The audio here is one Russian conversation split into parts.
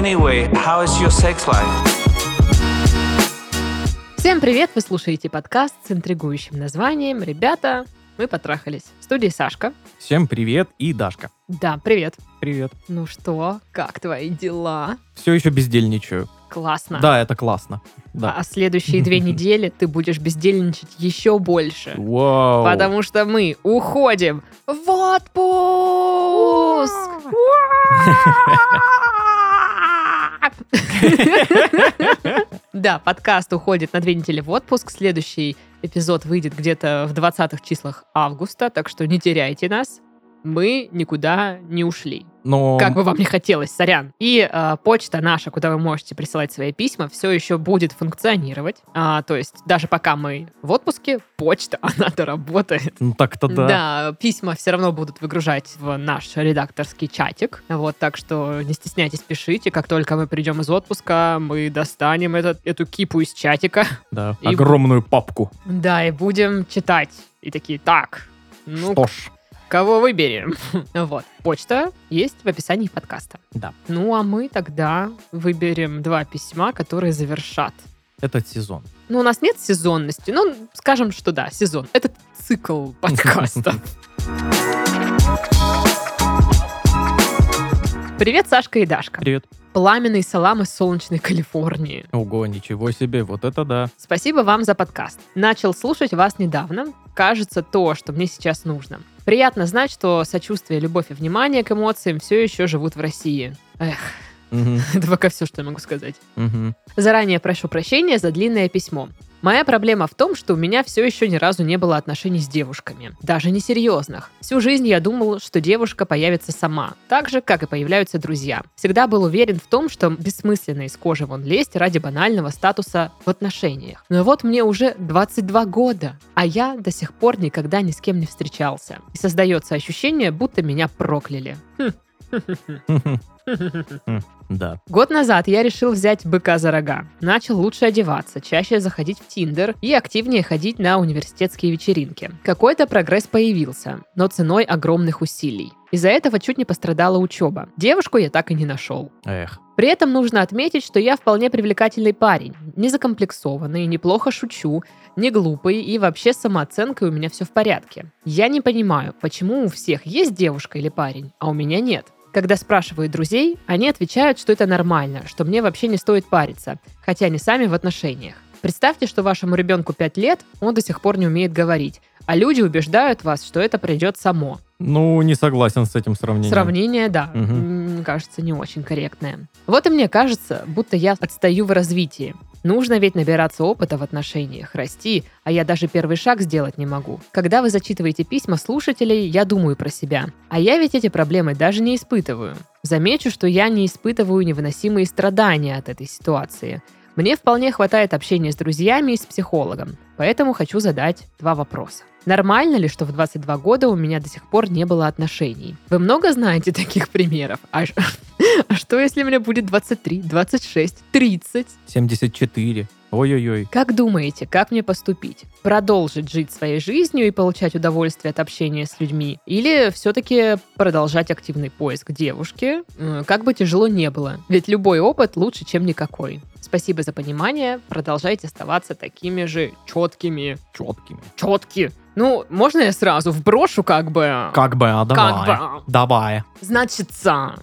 Anyway, how is your sex life? Всем привет! Вы слушаете подкаст с интригующим названием «Ребята, мы потрахались». В студии Сашка. Всем привет и Дашка. Да, привет. Привет. Ну что, как твои дела? Все еще бездельничаю. Классно. Да, это классно. Да. А следующие две недели ты будешь бездельничать еще больше. Вау. Потому что мы уходим в отпуск! Да, подкаст уходит на две недели в отпуск. Следующий эпизод выйдет где-то в 20-х числах августа, так что не теряйте нас. Мы никуда не ушли. Но Как бы вам не хотелось, сорян. И э, почта наша, куда вы можете присылать свои письма, все еще будет функционировать. А, то есть даже пока мы в отпуске, почта, она-то работает. ну так-то да. Да. письма все равно будут выгружать в наш редакторский чатик. Вот, так что не стесняйтесь, пишите. Как только мы придем из отпуска, мы достанем этот, эту кипу из чатика. Да. И- Огромную папку. Да, и будем читать. И такие, так, ну, Что ж, кого выберем? Вот. Почта есть в описании подкаста. Да. Ну, а мы тогда выберем два письма, которые завершат. этот сезон. Ну, у нас нет сезонности. Ну, скажем, что да, сезон. Это цикл подкаста. Привет, Сашка и Дашка. Привет. Пламенный салам из солнечной Калифорнии. Ого, ничего себе, вот это да. Спасибо вам за подкаст. Начал слушать вас недавно. Кажется, то, что мне сейчас нужно. Приятно знать, что сочувствие, любовь и внимание к эмоциям все еще живут в России. Эх, Мгм, это пока все, что я могу сказать. мгм. Заранее прошу прощения за длинное письмо. Моя проблема в том, что у меня все еще ни разу не было отношений с девушками. Даже несерьезных. Всю жизнь я думал, что девушка появится сама. Так же, как и появляются друзья. Всегда был уверен в том, что бессмысленно из кожи вон лезть ради банального статуса в отношениях. Но вот мне уже 22 года, а я до сих пор никогда ни с кем не встречался. И создается ощущение, будто меня прокляли. Хм. Да. Год назад я решил взять быка за рога. Начал лучше одеваться, чаще заходить в Тиндер и активнее ходить на университетские вечеринки. Какой-то прогресс появился, но ценой огромных усилий. Из-за этого чуть не пострадала учеба. Девушку я так и не нашел. Эх. При этом нужно отметить, что я вполне привлекательный парень, не закомплексованный, неплохо шучу, не глупый и вообще с самооценкой у меня все в порядке. Я не понимаю, почему у всех есть девушка или парень, а у меня нет. Когда спрашивают друзей, они отвечают, что это нормально, что мне вообще не стоит париться, хотя они сами в отношениях. Представьте, что вашему ребенку 5 лет, он до сих пор не умеет говорить, а люди убеждают вас, что это придет само. Ну, не согласен с этим сравнением. Сравнение, да, мне кажется, не очень корректное. Вот и мне кажется, будто я отстаю в развитии. Нужно ведь набираться опыта в отношениях, расти, а я даже первый шаг сделать не могу. Когда вы зачитываете письма слушателей, я думаю про себя. А я ведь эти проблемы даже не испытываю. Замечу, что я не испытываю невыносимые страдания от этой ситуации. Мне вполне хватает общения с друзьями и с психологом, поэтому хочу задать два вопроса. Нормально ли, что в 22 года у меня до сих пор не было отношений? Вы много знаете таких примеров? А, а что, если мне будет 23, 26, 30? 74. Ой-ой-ой. Как думаете, как мне поступить? Продолжить жить своей жизнью и получать удовольствие от общения с людьми? Или все-таки продолжать активный поиск девушки? Как бы тяжело не было. Ведь любой опыт лучше, чем никакой. Спасибо за понимание. Продолжайте оставаться такими же четкими. Четкими. Четки. Ну, можно я сразу вброшу как бы? Как бы, а давай. Как бы. Давай. Значится,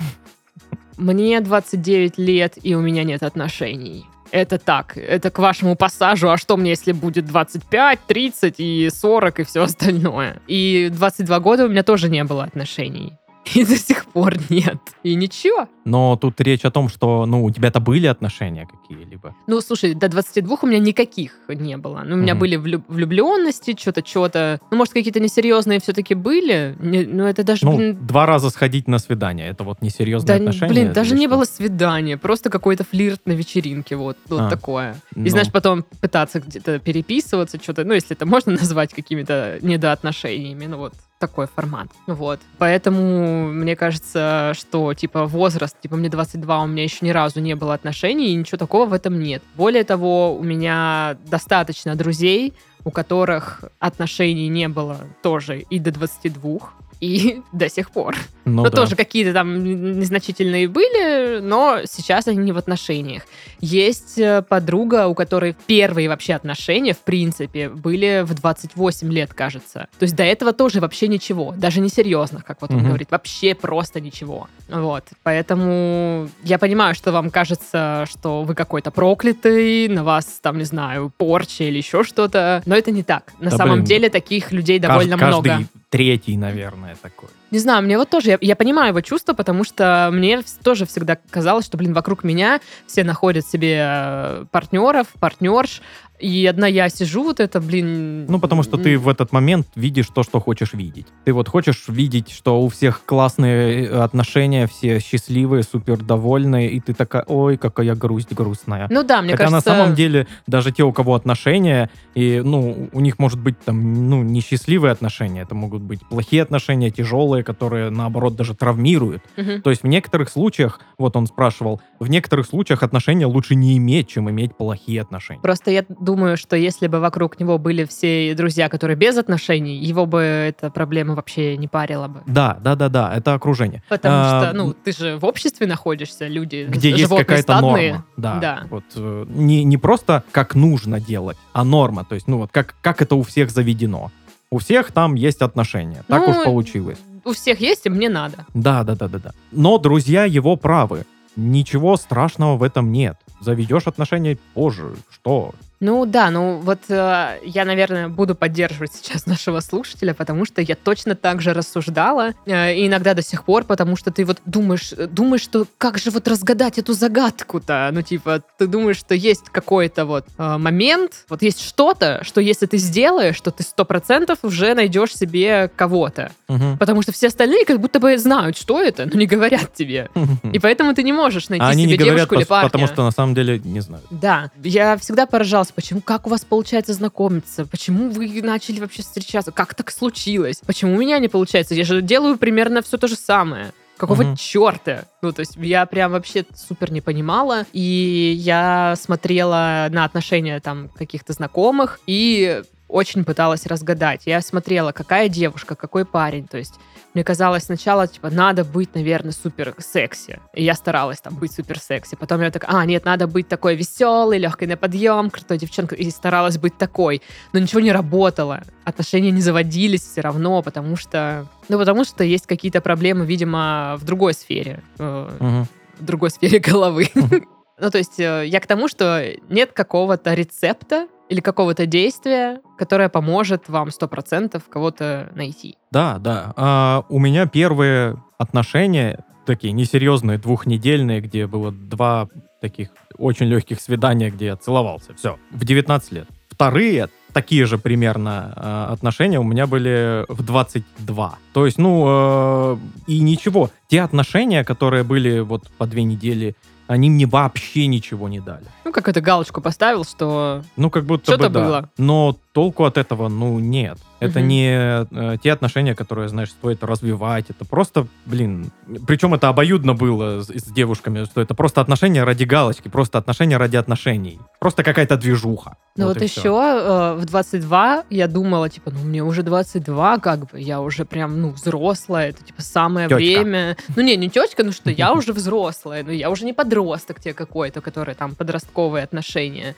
мне 29 лет, и у меня нет отношений. Это так, это к вашему пассажу, а что мне, если будет 25, 30 и 40 и все остальное? И 22 года у меня тоже не было отношений. И до сих пор нет. И ничего. Но тут речь о том, что, ну, у тебя-то были отношения какие-либо. Ну, слушай, до 22 у меня никаких не было. Ну, у меня Мгм. были влю- влюбленности, что-то, что-то. Ну, может, какие-то несерьезные все-таки были. Не- ну, это даже, Ну, блин, два раза сходить на свидание. Это вот несерьезные Да, отношения. блин, даже или не что? было свидания, просто какой-то флирт на вечеринке, вот, вот А, такое. И ну. знаешь, потом пытаться где-то переписываться, что-то, ну, если это можно назвать какими-то недоотношениями, ну вот такой формат. Вот. Поэтому мне кажется, что, типа, возраст, типа, мне 22, у меня еще ни разу не было отношений, и ничего такого в этом нет. Более того, у меня достаточно друзей, у которых отношений не было тоже и до 22. И до сих пор. Ну, Ну, да. тоже какие-то там незначительные были, но сейчас они не в отношениях. Есть э, подруга, у которой первые вообще отношения, в принципе, были в 28 лет, кажется. То есть до этого тоже вообще ничего, даже не серьезных, как вот он Мгм. говорит, вообще просто ничего. Вот, поэтому я понимаю, что вам кажется, что вы какой-то проклятый, на вас там, не знаю, порча или еще что-то, но это не так. На Да, самом блин. деле таких людей довольно каждый много. Третий, наверное, такой. Не знаю, мне вот тоже, я, я понимаю его чувства, потому что мне тоже всегда казалось, что, блин, вокруг меня все находят себе э, партнеров, партнерш, и одна я сижу, вот это, блин... Ну, потому что ты в этот момент видишь то, что хочешь видеть. Ты вот хочешь видеть, что у всех классные э, отношения, все счастливые, супер довольные, и ты такая, ой, какая грусть грустная. Ну да, мне Хотя кажется... на самом деле даже те, у кого отношения, и, ну, у них может быть там, ну, несчастливые отношения, это могут быть плохие отношения, тяжелые, которые, наоборот, даже травмируют. Мгм. То есть в некоторых случаях, вот он спрашивал, в некоторых случаях отношения лучше не иметь, чем иметь плохие отношения. Просто я думаю, что если бы вокруг него были все друзья, которые без отношений, его бы эта проблема вообще не парила бы. Да, да, да, да, это окружение. Потому А, что, ну, ты же в обществе находишься, люди, где есть какая-то стадные. норма. Да. Да. Вот, э, не, не просто как нужно делать, а норма. То есть, ну вот как, как это у всех заведено. У всех там есть отношения. Так Ну, уж получилось. У всех есть, и мне надо. Да, да, да, да, да. Но друзья его правы. Ничего страшного в этом нет. Заведешь отношения позже. Что? Ну да, ну вот э, я, наверное, буду поддерживать сейчас нашего слушателя, потому что я точно так же рассуждала, э, и иногда до сих пор, потому что ты вот думаешь, э, думаешь, что как же вот разгадать эту загадку-то? Ну типа, ты думаешь, что есть какой-то вот э, момент, вот есть что-то, что если ты сделаешь, что ты сто процентов уже найдешь себе кого-то. Мгм. Потому что все остальные как будто бы знают, что это, но не говорят тебе. И поэтому ты не можешь найти А они себе не говорят, девушку или пос- парня. потому что на самом деле не знают. Да, я всегда поражалась, почему, как у вас получается знакомиться, почему вы начали вообще встречаться, как так случилось, почему у меня не получается, я же делаю примерно все то же самое. Какого Мгм. черта? Ну, то есть я прям вообще супер не понимала. И я смотрела на отношения там каких-то знакомых и очень пыталась разгадать. Я смотрела, какая девушка, какой парень. То есть мне казалось сначала, типа, надо быть, наверное, супер секси. И я старалась там быть супер секси. Потом я такая, а, нет, надо быть такой веселой, легкой на подъем, крутой девчонкой. И старалась быть такой. Но ничего не работало. Отношения не заводились все равно, потому что... Ну, потому что есть какие-то проблемы, видимо, в другой сфере. Мгм. в другой сфере головы. Ну, то есть э, я к тому, что нет какого-то рецепта или какого-то действия, которое поможет вам 100% кого-то найти. Да, да. А, у меня первые отношения такие несерьезные, двухнедельные, где было два таких очень легких свидания, где я целовался. Все. В 19 лет. Вторые такие же примерно э, отношения у меня были в 22. То есть, ну, э, и ничего. Те отношения, которые были вот по две недели, они мне вообще ничего не дали. Ну, как это галочку поставил, что... Ну, как будто Что-то бы да. было. Но толку от этого, ну, нет. Это Мгм. не э, те отношения, которые, знаешь, стоит развивать. Это просто, блин... Причем это обоюдно было с, с девушками, что это просто отношения ради галочки, просто отношения ради отношений. Просто какая-то движуха. Ну, вот, и еще э, в 22 я думала, типа, ну, мне уже 22, как бы, я уже прям, ну, взрослая, это, типа, самое Тёчка. время. Ну, не, не тетка, ну что, я уже взрослая, ну, я уже не подросток те какой-то, который там подростковые отношения.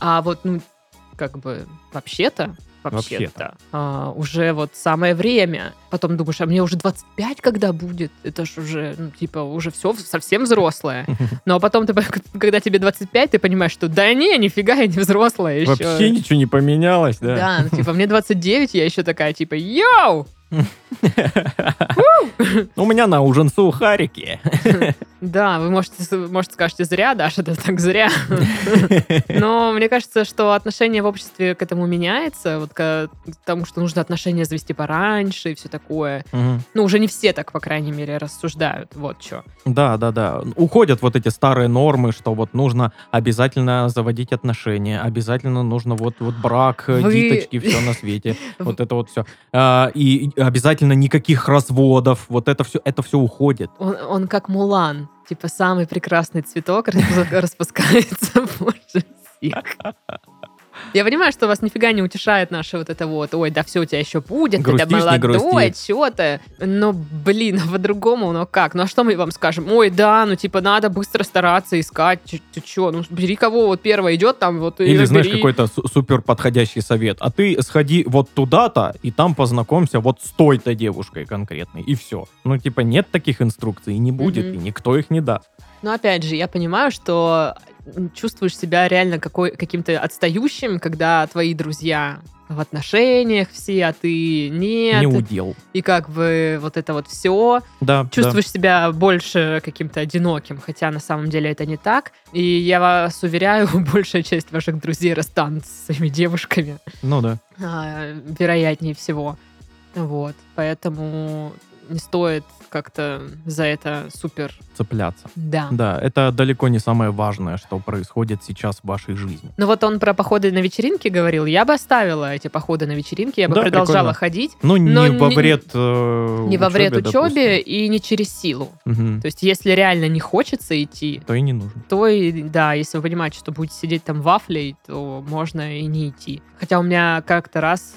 А вот, ну, как бы, вообще-то, вообще-то, Вообще-то. а, уже вот самое время. Потом думаешь, а мне уже 25 когда будет? Это ж уже, ну, типа, уже все совсем взрослая. Но потом, ты, когда тебе 25, ты понимаешь, что да не, нифига я не взрослая еще. Вообще ничего не поменялось, да? Да, ну, типа, мне 29, я еще такая, типа, йоу! У меня на ужин сухарики. Да, вы можете, может, скажете зря, Даша, это так зря. Но мне кажется, что отношение в обществе к этому меняется, вот к тому, что нужно отношения завести пораньше и все такое. Ну, уже не все так, по крайней мере, рассуждают. Вот что. Да, да, да. Уходят вот эти старые нормы, что вот нужно обязательно заводить отношения, обязательно нужно вот, вот брак, э, Вы- диточки, все на свете. Вот это вот все. и обязательно никаких разводов. Вот это все, это все уходит. Он, он как Мулан. Типа самый прекрасный цветок распу- распускается позже всех. Я понимаю, что вас нифига не утешает наше вот это вот, ой, да все у тебя еще будет, ты молодой, что ты. Но, блин, а по-другому, ну как? Ну а что мы вам скажем? Ой, да, ну типа надо быстро стараться искать, ты что, ну бери кого вот первый идет там, вот и Или знаешь, какой-то су- супер подходящий совет. А ты сходи вот туда-то, и там познакомься вот с той-то девушкой конкретной, и все. Ну, типа, нет таких инструкций, и не будет, и никто их не даст. Но опять же, я понимаю, что чувствуешь себя реально какой, каким-то отстающим, когда твои друзья в отношениях все, а ты нет. Не удел. И как бы вот это вот все. Да, да. Чувствуешь себя больше каким-то одиноким, хотя на самом деле это не так. И я вас уверяю, большая часть ваших друзей расстанутся со своими девушками, Ну да. а, вероятнее всего. Вот, поэтому не стоит как-то за это супер... Цепляться. Да. Да, это далеко не самое важное, что происходит сейчас в вашей жизни. Ну вот он про походы на вечеринки говорил. Я бы оставила эти походы на вечеринки, я бы Да, продолжала прикольно. ходить. Ну, Но не во не- вред э, Не во вред учебе, учебе и не через силу. допустим. Мгм. То есть, если реально не хочется идти, То и не нужно. то и, да, если вы понимаете, что будете сидеть там вафлей, то можно и не идти. Хотя у меня как-то раз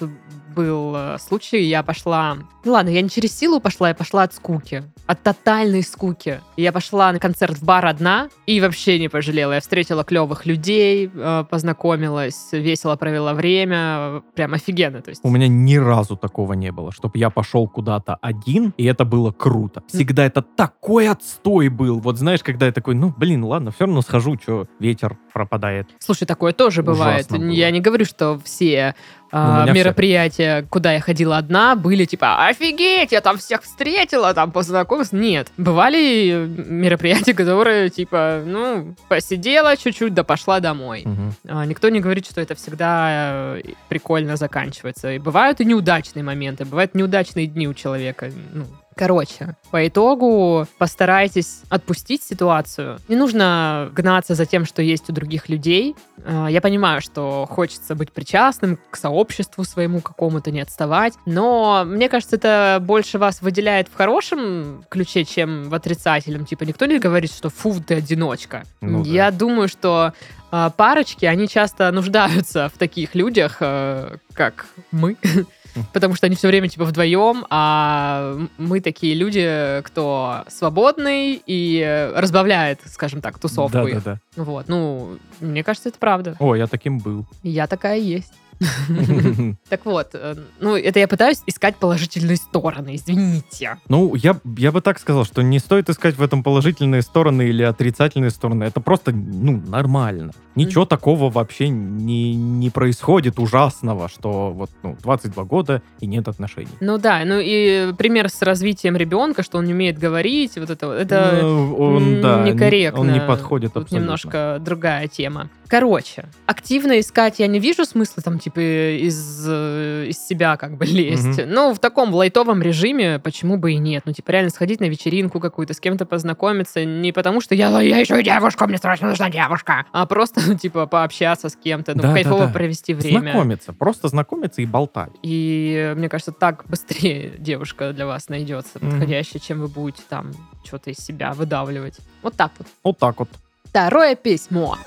был э, случай, я пошла... Ну ладно, я не через силу пошла, я пошла от скуки. От тотальной скуки. Я пошла на концерт в бар одна и вообще не пожалела. Я встретила клевых людей, э, познакомилась, весело провела время. Прям офигенно. То есть... У меня ни разу такого не было, чтобы я пошел куда-то один, и это было круто. Всегда это такой отстой был. Вот знаешь, когда я такой, ну, блин, ладно, все равно схожу, что ветер пропадает. Слушай, такое тоже бывает. Ужасно было. Я не говорю, что все а, Ну, мероприятия, куда я ходила одна, были типа офигеть, я там всех встретила, там познакомилась. Нет. Бывали мероприятия, которые типа, ну, посидела чуть-чуть, да пошла домой. Мгм. А, Никто не говорит, что это всегда э, прикольно заканчивается. И бывают и неудачные моменты, бывают неудачные дни у человека. Ну, Короче, по итогу постарайтесь отпустить ситуацию. Не нужно гнаться за тем, что есть у других людей. А, Я понимаю, что хочется быть причастным к сообществу своему какому-то, не отставать. Но мне кажется, это больше вас выделяет в хорошем ключе, чем в отрицательном. Типа никто не говорит, что фу, ты одиночка. Ну да. Я думаю, что а, парочки, они часто нуждаются в таких людях, э, как мы, потому что они все время типа вдвоем, а мы такие люди, кто свободный и разбавляет, скажем так, тусовку их. Да-да-да. Вот, ну, мне кажется, это правда. О, я таким был. Я такая есть. Так вот, э, ну, это я пытаюсь искать положительные стороны, извините. Ну, я, я бы так сказал, что не стоит искать в этом положительные стороны или отрицательные стороны. Это просто, ну, нормально. Ничего такого вообще не, не происходит ужасного, что вот, ну, 22 года и нет отношений. Ну да, ну и пример с развитием ребенка, что он не умеет говорить, вот это, это Ну, он, да, не- некорректно. Он не подходит Тут абсолютно. немножко другая тема. Короче, активно искать я не вижу смысла там, типа, из, из себя как бы лезть. Мгм. Ну, в таком лайтовом режиме почему бы и нет. Ну, типа, реально сходить на вечеринку какую-то, с кем-то познакомиться. Не потому, что я, я еще и девушка, мне срочно нужна девушка. А просто, типа, пообщаться с кем-то, ну, Да, да, кайфово да. провести время. Знакомиться, просто знакомиться и болтать. И мне кажется, так быстрее девушка для вас найдется подходящая, чем вы будете там что-то из себя выдавливать. Вот так вот. Вот так вот. Второе письмо.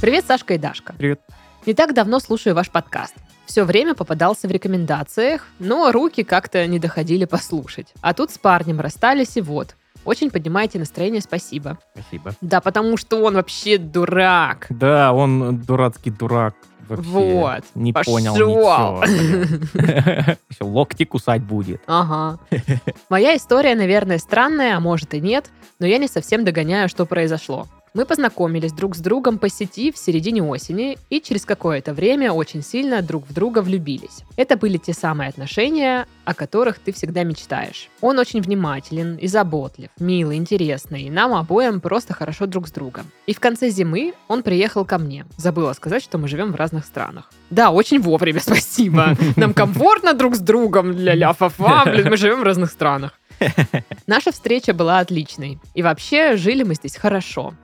Привет, Сашка и Дашка. Привет. Не так давно слушаю ваш подкаст. Все время попадался в рекомендациях, но руки как-то не доходили послушать. А тут с парнем расстались и вот. Очень поднимаете настроение, спасибо. Спасибо. Да, потому что он вообще дурак. Да, он дурацкий дурак. Вообще. Вот. Не Пошел. понял ничего. Ещё Локти кусать будет. Ага. Моя история, наверное, странная, а может и нет, но я не совсем догоняю, что произошло. Мы познакомились друг с другом по сети в середине осени и через какое-то время очень сильно друг в друга влюбились. Это были те самые отношения, о которых ты всегда мечтаешь. Он очень внимателен и заботлив, милый, интересный, и нам обоим просто хорошо друг с другом. И в конце зимы он приехал ко мне. Забыла сказать, что мы живем в разных странах. Да, очень вовремя, спасибо. Нам комфортно друг с другом, ля-ля, фа-фа, блин, мы живем в разных странах. Наша встреча была отличной. И вообще жили мы здесь хорошо.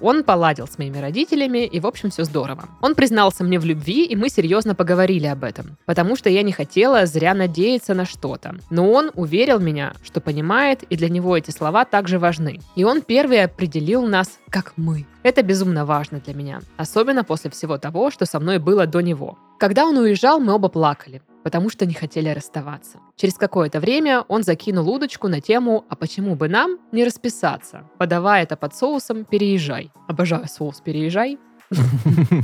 Он поладил с моими родителями, и, в общем, все здорово. Он признался мне в любви, и мы серьезно поговорили об этом, потому что я не хотела зря надеяться на что-то. Но он уверил меня, что понимает, и для него эти слова также важны. И он первый определил нас как мы. Это безумно важно для меня, особенно после всего того, что со мной было до него. Когда он уезжал, мы оба плакали потому что не хотели расставаться. Через какое-то время он закинул удочку на тему «А почему бы нам не расписаться?» Подавая это под соусом «Переезжай». Обожаю соус «Переезжай».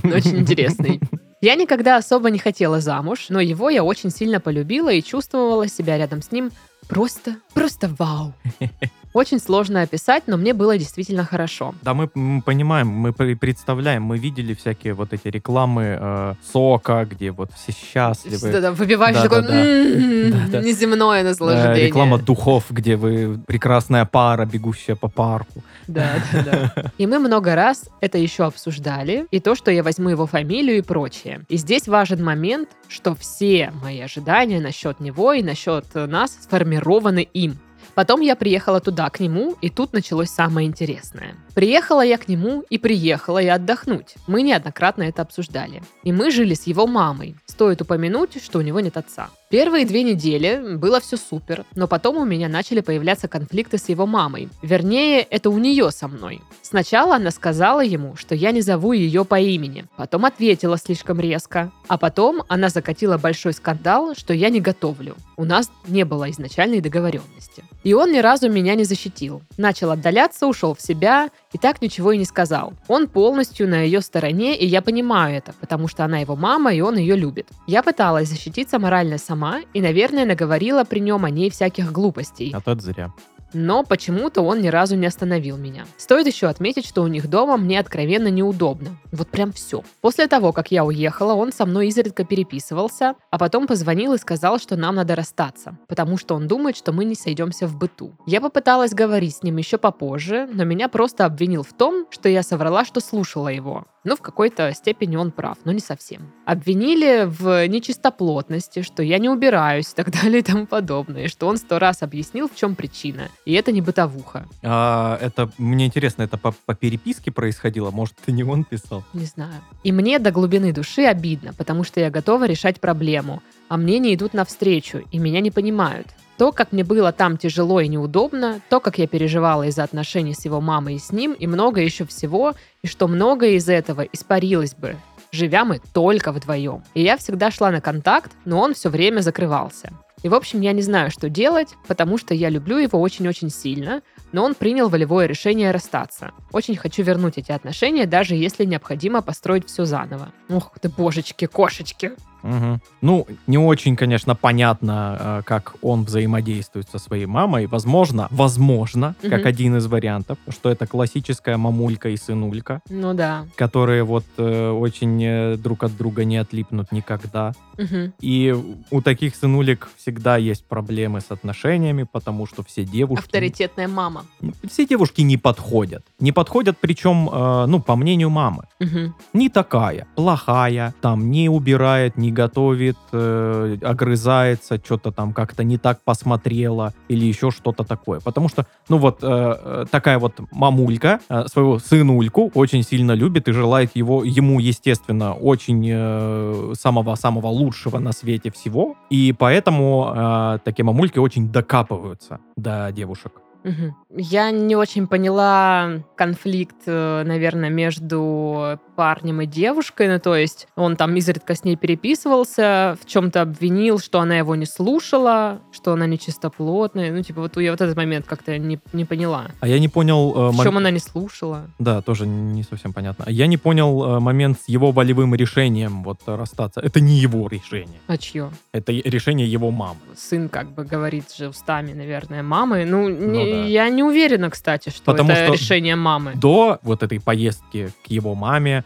Очень интересный. Я никогда особо не хотела замуж, но его я очень сильно полюбила и чувствовала себя рядом с ним просто, просто вау. Очень сложно описать, но мне было действительно хорошо. Да, мы понимаем, мы пре- представляем, мы видели всякие вот эти рекламы э, сока, где вот все счастливы. Да-да, Выпиваешь Да, такой да, да. «М, Да-да. неземное Э, наслаждение. реклама духов, где вы прекрасная пара, бегущая по парку. Да, да, да. И мы много раз это еще обсуждали, и то, что я возьму его фамилию и прочее. И здесь важен момент, что все мои ожидания насчет него и насчет э, нас сформированы им. Потом я приехала туда, к нему, и тут началось самое интересное. Приехала я к нему и приехала я отдохнуть. Мы неоднократно это обсуждали. И мы жили с его мамой. Стоит упомянуть, что у него нет отца. Первые две недели было все супер, но потом у меня начали появляться конфликты с его мамой. Вернее, это у нее со мной. Сначала она сказала ему, что я не зову ее по имени. Потом ответила слишком резко. А потом она закатила большой скандал, что я не готовлю. У нас не было изначальной договоренности. И он ни разу меня не защитил. Начал отдаляться, ушел в себя и так ничего и не сказал. Он полностью на ее стороне, и я понимаю это, потому что она его мама, и он ее любит. Я пыталась защититься морально сама, и, наверное, наговорила при нем о ней всяких глупостей. А то это зря. Но почему-то он ни разу не остановил меня. Стоит еще отметить, что у них дома мне откровенно неудобно. Вот прям все. После того, как я уехала, он со мной изредка переписывался, а потом позвонил и сказал, что нам надо расстаться, потому что он думает, что мы не сойдемся в быту. Я попыталась говорить с ним еще попозже, но меня просто обвинил в том, что я соврала, что слушала его. Ну, в какой-то степени он прав, но не совсем. Обвинили в нечистоплотности, что я не убираюсь и так далее и тому подобное, что он сто раз объяснил, в чем причина. И это не бытовуха. А, это, мне интересно, это по, по переписке происходило? Может, это не он писал? Не знаю. И мне до глубины души обидно, потому что я готова решать проблему, а мне не идут навстречу, и меня не понимают. То, как мне было там тяжело и неудобно, то, как я переживала из-за отношений с его мамой и с ним, и много еще всего, и что многое из этого испарилось бы, живя мы только вдвоем. И я всегда шла на контакт, но он все время закрывался. И, в общем, я не знаю, что делать, потому что я люблю его очень-очень сильно, но он принял волевое решение расстаться. Очень хочу вернуть эти отношения, даже если необходимо построить все заново. Ух ты, божечки, кошечки. Мгм. Ну, не очень, конечно, понятно, э, как он взаимодействует со своей мамой. Возможно, возможно, как Мгм. один из вариантов, что это классическая мамулька и сынулька, Ну да. которые вот э, очень э, друг от друга не отлипнут никогда. Мгм. И у таких сынулек всегда есть проблемы с отношениями, потому что все девушки... Авторитетная мама. Все девушки не подходят. Не подходят, причем, э, ну, по мнению мамы. Мгм. Не такая, плохая, там не убирает, не готовит, э, огрызается, что-то там как-то не так посмотрела или еще что-то такое. Потому что, ну вот, э, э, такая вот мамулька э, своего сынульку очень сильно любит и желает его, ему, естественно, очень э, самого-самого лучшего на свете всего. И поэтому э, такие мамульки очень докапываются до девушек. Мгм. Я не очень поняла конфликт, э, наверное, между парнем и девушкой. Ну, то есть он там изредка с ней переписывался, в чем-то обвинил, что она его не слушала, что она нечистоплотная. Ну, типа, вот я вот этот момент как-то не, не поняла. А я не понял... э, В мом- чем она не слушала? Да, тоже не совсем понятно. Я не понял э, момент с его волевым решением вот расстаться. Это не его решение. А чье? Это решение его мамы. Сын как бы говорит же устами, наверное, мамы. Ну, не- да. я не уверена, кстати, что Потому это что решение мамы. До вот этой поездки к его маме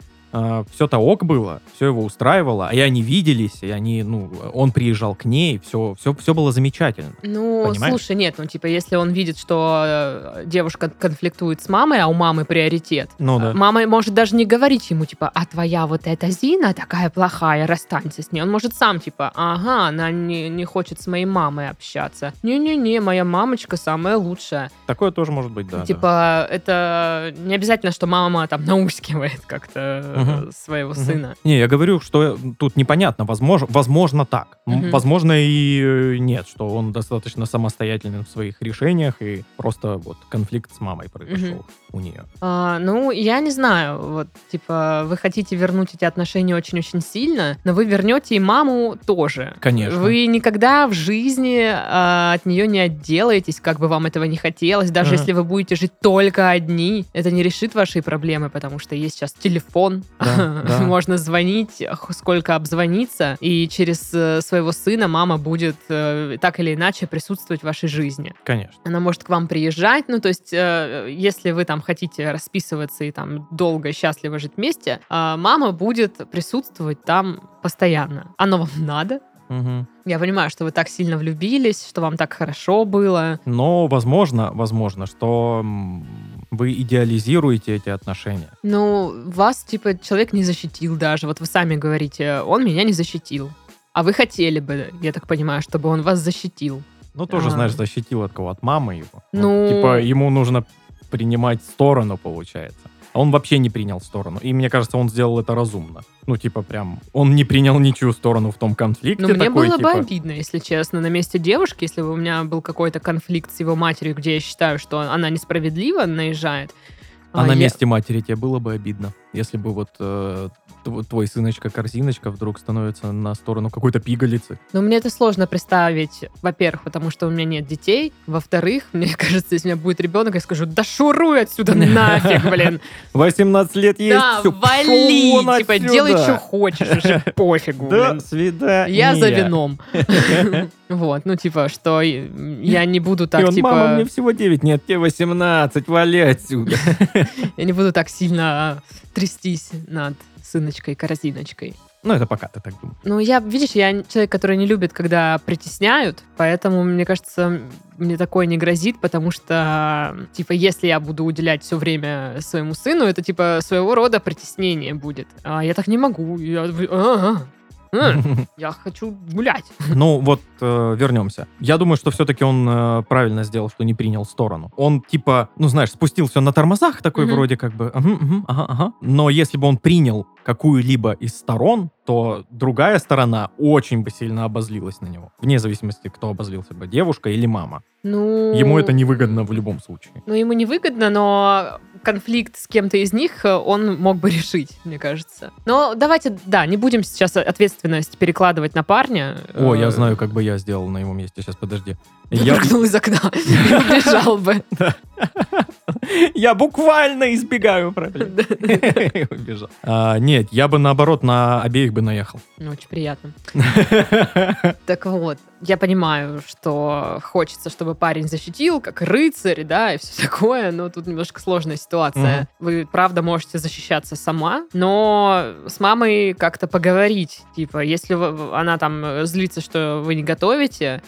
все-то ок было, все его устраивало, и они виделись, и они, ну, он приезжал к ней, все, все, все было замечательно. Ну, Понимаешь? слушай, нет, ну, типа, если он видит, что э, девушка конфликтует с мамой, а у мамы приоритет, Ну да. Мама может даже не говорить ему, типа, а твоя вот эта Зина такая плохая, расстанься с ней. Он может сам, типа, ага, она не, не хочет с моей мамой общаться. Не-не-не, моя мамочка самая лучшая. Такое тоже может быть, да. да. типа, это не обязательно, что мама там наускивает как-то Мгм. своего Мгм. сына. Не, я говорю, что тут непонятно. Возможно, возможно так. Мгм. Возможно и э, нет, что он достаточно самостоятельный в своих решениях, и просто вот конфликт с мамой произошел у нее. А, ну, я не знаю, вот, типа, вы хотите вернуть эти отношения очень-очень сильно, но вы вернете и маму тоже. Конечно. Вы никогда в жизни а, от нее не отделаетесь, как бы вам этого не хотелось. Даже Ага. если вы будете жить только одни, это не решит ваши проблемы, потому что есть сейчас телефон, Да, да. можно звонить, сколько обзвониться, и через э, своего сына мама будет э, так или иначе присутствовать в вашей жизни Конечно. она может к вам приезжать, ну, то есть, э, если вы там хотите расписываться и там долго и счастливо жить вместе, а мама будет присутствовать там постоянно. Оно вам надо. Мгм. Я понимаю, что вы так сильно влюбились, что вам так хорошо было. Но возможно, возможно, что вы идеализируете эти отношения. Ну, вас, типа, человек не защитил даже. Вот вы сами говорите, он меня не защитил. А вы хотели бы, я так понимаю, чтобы он вас защитил. Ну, тоже, А. знаешь, защитил от кого? От мамы его. Ну- Типа, ему нужно принимать сторону, получается. А он вообще не принял сторону. И мне кажется, он сделал это разумно. Ну, типа, прям, он не принял ничью сторону в том конфликте. Ну, мне такой, было бы типа, обидно, если честно, на месте девушки, если бы у меня был какой-то конфликт с его матерью, где я считаю, что она несправедливо наезжает. А а на я- месте матери тебе было бы обидно, если бы вот э, твой сыночка-корзиночка вдруг становится на сторону какой-то пигалицы. Но мне это сложно представить, во-первых, потому что у меня нет детей. Во-вторых, мне кажется, если у меня будет ребенок, я скажу, да шуруй отсюда нафиг, блин. 18 лет есть, Да, всё, вали, типа, делай, что хочешь, уже пофигу, До свидания. Я за вином. Вот, ну, типа, что я не буду так, он, мама, типа, мне всего 9, нет, тебе 18, вали отсюда. я не буду так сильно трястись над сыночкой-корзиночкой. Ну, это пока ты так думаешь. Ну, я, видишь, я человек, который не любит, когда притесняют, поэтому, мне кажется, мне такое не грозит, потому что, типа, если я буду уделять все время своему сыну, это, типа, своего рода притеснение будет. А я так не могу. Я, а, а, а, я хочу гулять. Ну, вот э, вернемся. Я думаю, что все-таки он э, правильно сделал, что не принял сторону. Он, типа, ну, знаешь, спустился на тормозах, такой Мгм. вроде как бы, «Ага, мгм, ага, ага». Но если бы он принял какую-либо из сторон, то другая сторона очень бы сильно обозлилась на него. Вне зависимости, кто обозлился бы, девушка или мама. Ну... Ему это невыгодно в любом случае. Ну, ему невыгодно, но конфликт с кем-то из них э, он мог бы решить, мне кажется. Но давайте, да, не будем сейчас ответственность перекладывать на парня. О, я Э, знаю, как бы я сделал на его месте. Сейчас, подожди. Я, Выпрыгнул из окна и убежал бы. Я буквально избегаю проблем. Убежал. А, Нет, я бы наоборот на обеих бы наехал. Ну, Очень приятно. Так вот, я понимаю, что хочется, чтобы парень защитил, как рыцарь, да, и все такое, но тут немножко сложная ситуация. Вы, правда, можете защищаться сама, но с мамой как-то поговорить. Типа, если она там э, злится, что вы не готовите,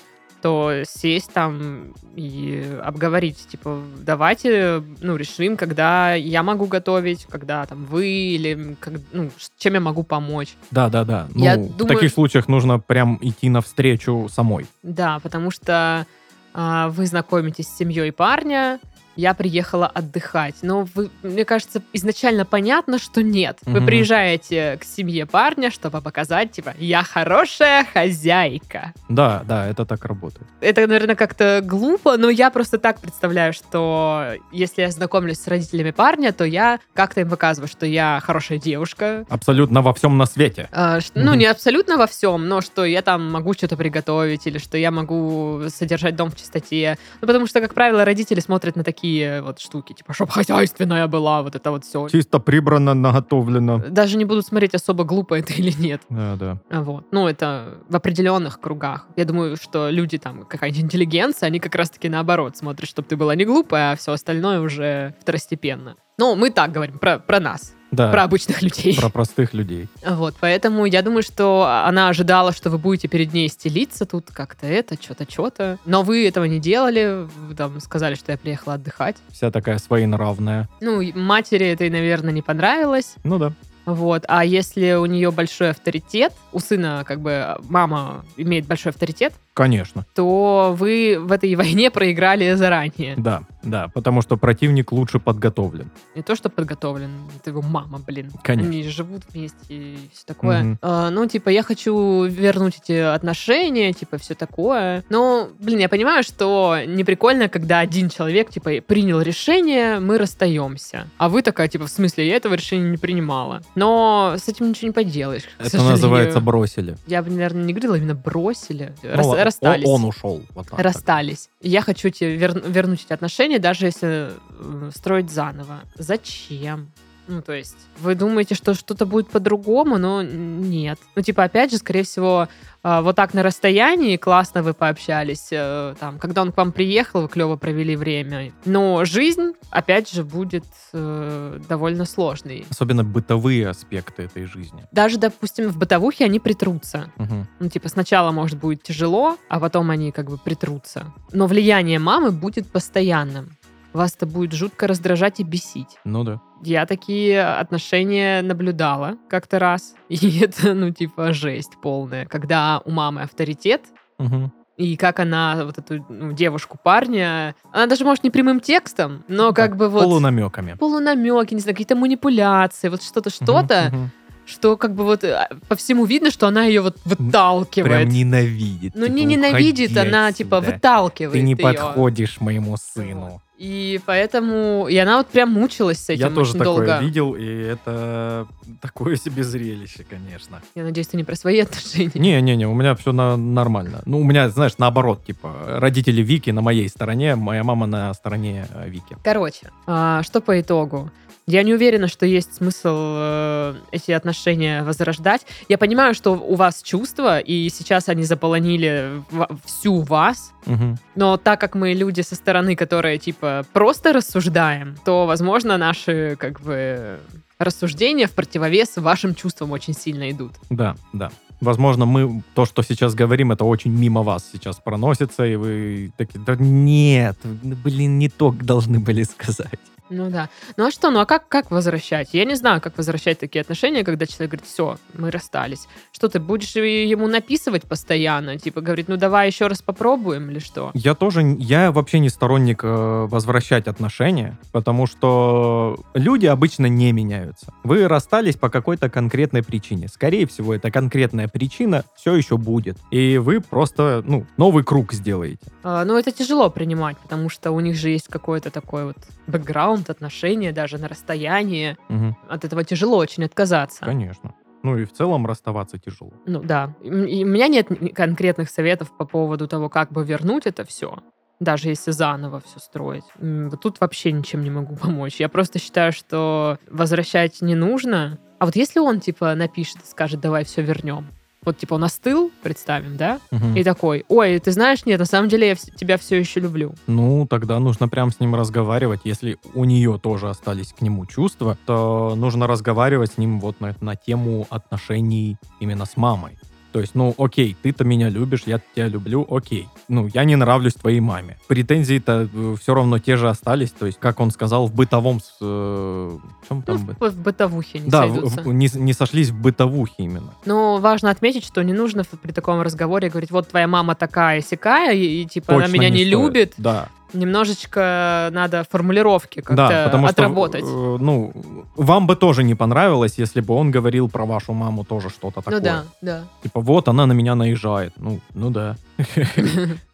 то сесть там и обговорить, типа, давайте, ну, решим, когда я могу готовить, когда там вы, или как- ну, чем я могу помочь. Да, да, да. Ну, Я в думаю- таких случаях нужно прям идти навстречу самой. Да, потому что а, вы знакомитесь с семьей парня, я приехала отдыхать. Но вы, мне кажется, изначально понятно, что нет. Вы Мгм. приезжаете к семье парня, чтобы показать, типа, я хорошая хозяйка. Да, да, это так работает. Это, наверное, как-то глупо, но я просто так представляю, что если я знакомлюсь с родителями парня, то я как-то им показываю, что я хорошая девушка, Абсолютно во всем на свете. А, ш- Ну, Мгм. не абсолютно во всем, но что я там могу что-то приготовить, или что я могу содержать дом в чистоте. Ну, потому что, как правило, родители смотрят на такие вот штуки, типа, чтоб хозяйственная была, вот это вот все. Чисто прибрано, наготовлено. Даже не будут смотреть, особо глупо это или нет. Да, да. А Вот. Ну, это в определенных кругах. Я думаю, что люди там, какая-нибудь интеллигенция, они как раз-таки наоборот смотрят, чтобы ты была не глупая, а все остальное уже второстепенно. Ну, мы так говорим про, про нас. Да. Про обычных людей. Про простых людей. Вот, поэтому я думаю, что она ожидала, что вы будете перед ней стелиться тут как-то это, что-то, что-то. Но вы этого не делали, вы там сказали, что я приехала отдыхать. Вся такая своенравная. Ну, матери это, наверное, не понравилось. Ну да. Вот. А если у нее большой авторитет, у сына как бы мама имеет большой авторитет, Конечно. то вы в этой войне проиграли заранее. Да, да. Потому что противник лучше подготовлен. Не то, что подготовлен, это его мама, блин. Конечно. Они живут вместе и все такое. Мгм. А, ну, типа, я хочу вернуть эти отношения, типа, все такое. Но, блин, я понимаю, что не прикольно, когда один человек, типа, принял решение, мы расстаемся. А вы такая, типа, в смысле, я этого решения не принимала. Но с этим ничего не поделаешь. Это называется бросили. Я бы, наверное, не говорила, именно бросили. Ну, Рас- расстались. Он, ушел. Вот так. Расстались. И Я хочу тебе вер- вернуть эти отношения, даже если э, строить заново. Зачем? Ну, то есть, вы думаете, что что-то будет по-другому, но нет. Ну, типа, опять же, скорее всего, э, вот так на расстоянии классно вы пообщались, э, там, когда он к вам приехал, вы клево провели время. Но жизнь, опять же, будет э, довольно сложной. Особенно бытовые аспекты этой жизни. Даже, допустим, в бытовухе они притрутся. Мгм. Ну, типа, сначала, может, будет тяжело, а потом они как бы притрутся. Но влияние мамы будет постоянным. Вас это будет жутко раздражать и бесить. Ну да. Я такие отношения наблюдала как-то раз. И это, ну, типа, жесть полная. Когда у мамы авторитет, Мгм. и как она вот эту ну, девушку парня, она даже может не прямым текстом, но как Так, бы вот Полунамеками. полунамеки, не знаю, какие-то манипуляции, вот что-то, что-то, Мгм, мгм. что как бы вот э, по всему видно, что она ее вот выталкивает. Прям ненавидит. Ну, типа, не ненавидит, она типа выталкивает Ты не её. подходишь моему сыну. И поэтому... И она вот прям мучилась с этим Я тоже очень такое долго. видел, и это такое себе зрелище, конечно. Я надеюсь, ты не про свои отношения. Не-не-не, у меня все нормально. Ну, у меня, знаешь, наоборот, типа, родители Вики на моей стороне, моя мама на стороне э, Вики. Короче, а, что по итогу? Я не уверена, что есть смысл э, эти отношения возрождать. Я понимаю, что у вас чувства, и сейчас они заполонили в- всю вас. Мгм. Но так как мы люди со стороны, которые типа просто рассуждаем, то, возможно, наши как бы рассуждения в противовес вашим чувствам очень сильно идут. Да, да. Возможно, мы то, что сейчас говорим, это очень мимо вас сейчас проносится, и вы такие, да нет, блин, не то должны были сказать. Ну да. Ну а что, ну а как, как возвращать? Я не знаю, как возвращать такие отношения, когда человек говорит, все, мы расстались. Что ты будешь ему написывать постоянно? Типа говорит, ну давай еще раз попробуем или что? Я тоже, я вообще не сторонник э, возвращать отношения, потому что люди обычно не меняются. Вы расстались по какой-то конкретной причине. Скорее всего, эта конкретная причина все еще будет. И вы просто, ну, новый круг сделаете. А, ну это тяжело принимать, потому что у них же есть какой-то такой вот бэкграунд, отношения даже на расстоянии. Мгм. От этого тяжело очень отказаться. Конечно. Ну и в целом расставаться тяжело. Ну да. И у меня нет конкретных советов по поводу того, как бы вернуть это все. Даже если заново все строить. Вот тут вообще ничем не могу помочь. Я просто считаю, что возвращать не нужно. А вот если он, типа, напишет и скажет, давай все вернем. Вот, типа, он остыл, представим, да? Мгм. И такой, ой, ты знаешь, нет, на самом деле я тебя все еще люблю. Ну, тогда нужно прям с ним разговаривать. Если у нее тоже остались к нему чувства, то нужно разговаривать с ним вот на, на тему отношений именно с мамой. То есть, ну, окей, ты-то меня любишь, я тебя люблю, окей. Ну, я не нравлюсь твоей маме. Претензии-то все равно те же остались. То есть, как он сказал, в бытовом... э, в чем Ну, там... в, бы- в бытовухе не да, в- сойдутся. в- не, не сошлись в бытовухе именно. Но важно отметить, что не нужно в- при таком разговоре говорить, вот твоя мама такая сякая, и, и, типа она Точно меня не, стоит. любит. Да, Немножечко надо формулировки как-то да, потому отработать. что, э, ну, вам бы тоже не понравилось, если бы он говорил про вашу маму тоже что-то такое. ну да, да. Типа, вот она на меня наезжает. Ну, ну да.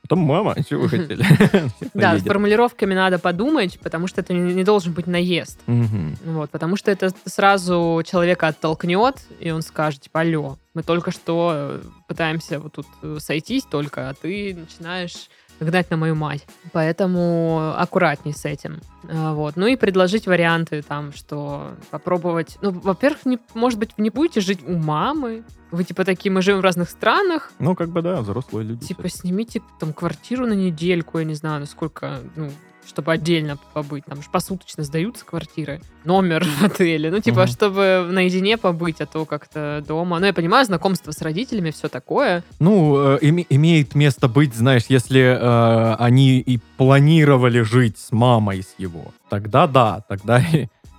Потом мама, что вы хотели? Да, с формулировками надо подумать, потому что это не, должен быть наезд. Мгм. Вот, потому что это сразу человека оттолкнет, и он скажет, типа, алло, мы только что пытаемся вот тут э, сойтись только, а ты начинаешь гнать на мою мать. Поэтому аккуратней с этим. А, Вот. Ну и предложить варианты там, что попробовать... Ну, во-первых, не, может быть, не будете жить у мамы. Вы типа такие, мы живем в разных странах. Ну, как бы да, взрослые люди. Типа снимите там квартиру на недельку, я не знаю, насколько, ну, чтобы отдельно побыть. Там же посуточно сдаются квартиры, номер в отеле. Ну, типа, Мгм. чтобы наедине побыть, а то как-то дома. Ну, я понимаю, знакомство с родителями, все такое. Ну, э, име- имеет место быть, знаешь, если э, они и планировали жить с мамой с его, тогда да, тогда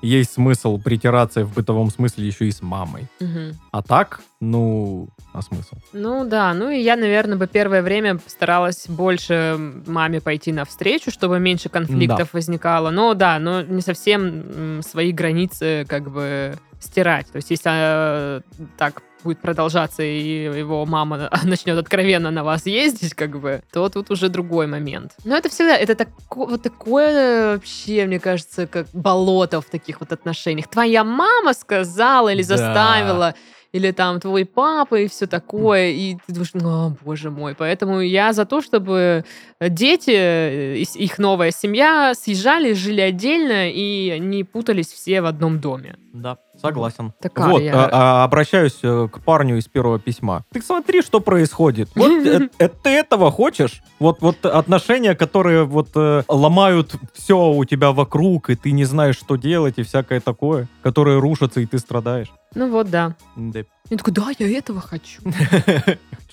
есть смысл притираться в бытовом смысле еще и с мамой. Мгм. А так, ну, а смысл? Ну да, ну и я, наверное, бы первое время старалась больше маме пойти навстречу, чтобы меньше конфликтов возникало. Но да, но не совсем свои границы как бы стирать. То есть если э, так будет продолжаться и его мама начнет откровенно на вас ездить, как бы, то тут уже другой момент. Но это всегда, это тако- вот такое вообще, мне кажется, как болото в таких вот отношениях. Твоя мама сказала или Да. заставила, или там твой папа и все такое, и ты думаешь, ну, о, боже мой. Поэтому я за то, чтобы дети, э, и с- их новая семья съезжали, жили отдельно и не путались все в одном доме. Да, согласен. Такая вот, я- а- а, обращаюсь э, к парню из первого письма. Ты смотри, что происходит. Вот э, э, ты этого хочешь? Вот, вот отношения, которые вот э, ломают все у тебя вокруг, и ты не знаешь, что делать, и всякое такое, которые рушатся, и ты страдаешь. Ну вот, да. Да. Я такой, да, я этого хочу.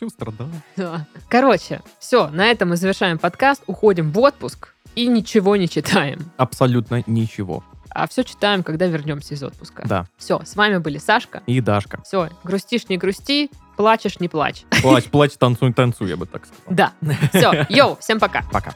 Хочу страдать. Да. Короче, все, на этом мы завершаем подкаст, уходим в отпуск и ничего не читаем. Абсолютно ничего. А все читаем, когда вернемся из отпуска. Да. Все, с вами были Сашка. И Дашка. Все, грустишь, не грусти, плачешь, не плачь. Плачь, плачь, танцуй, танцуй, я бы так сказал. Да. Все, йоу, всем пока. Пока.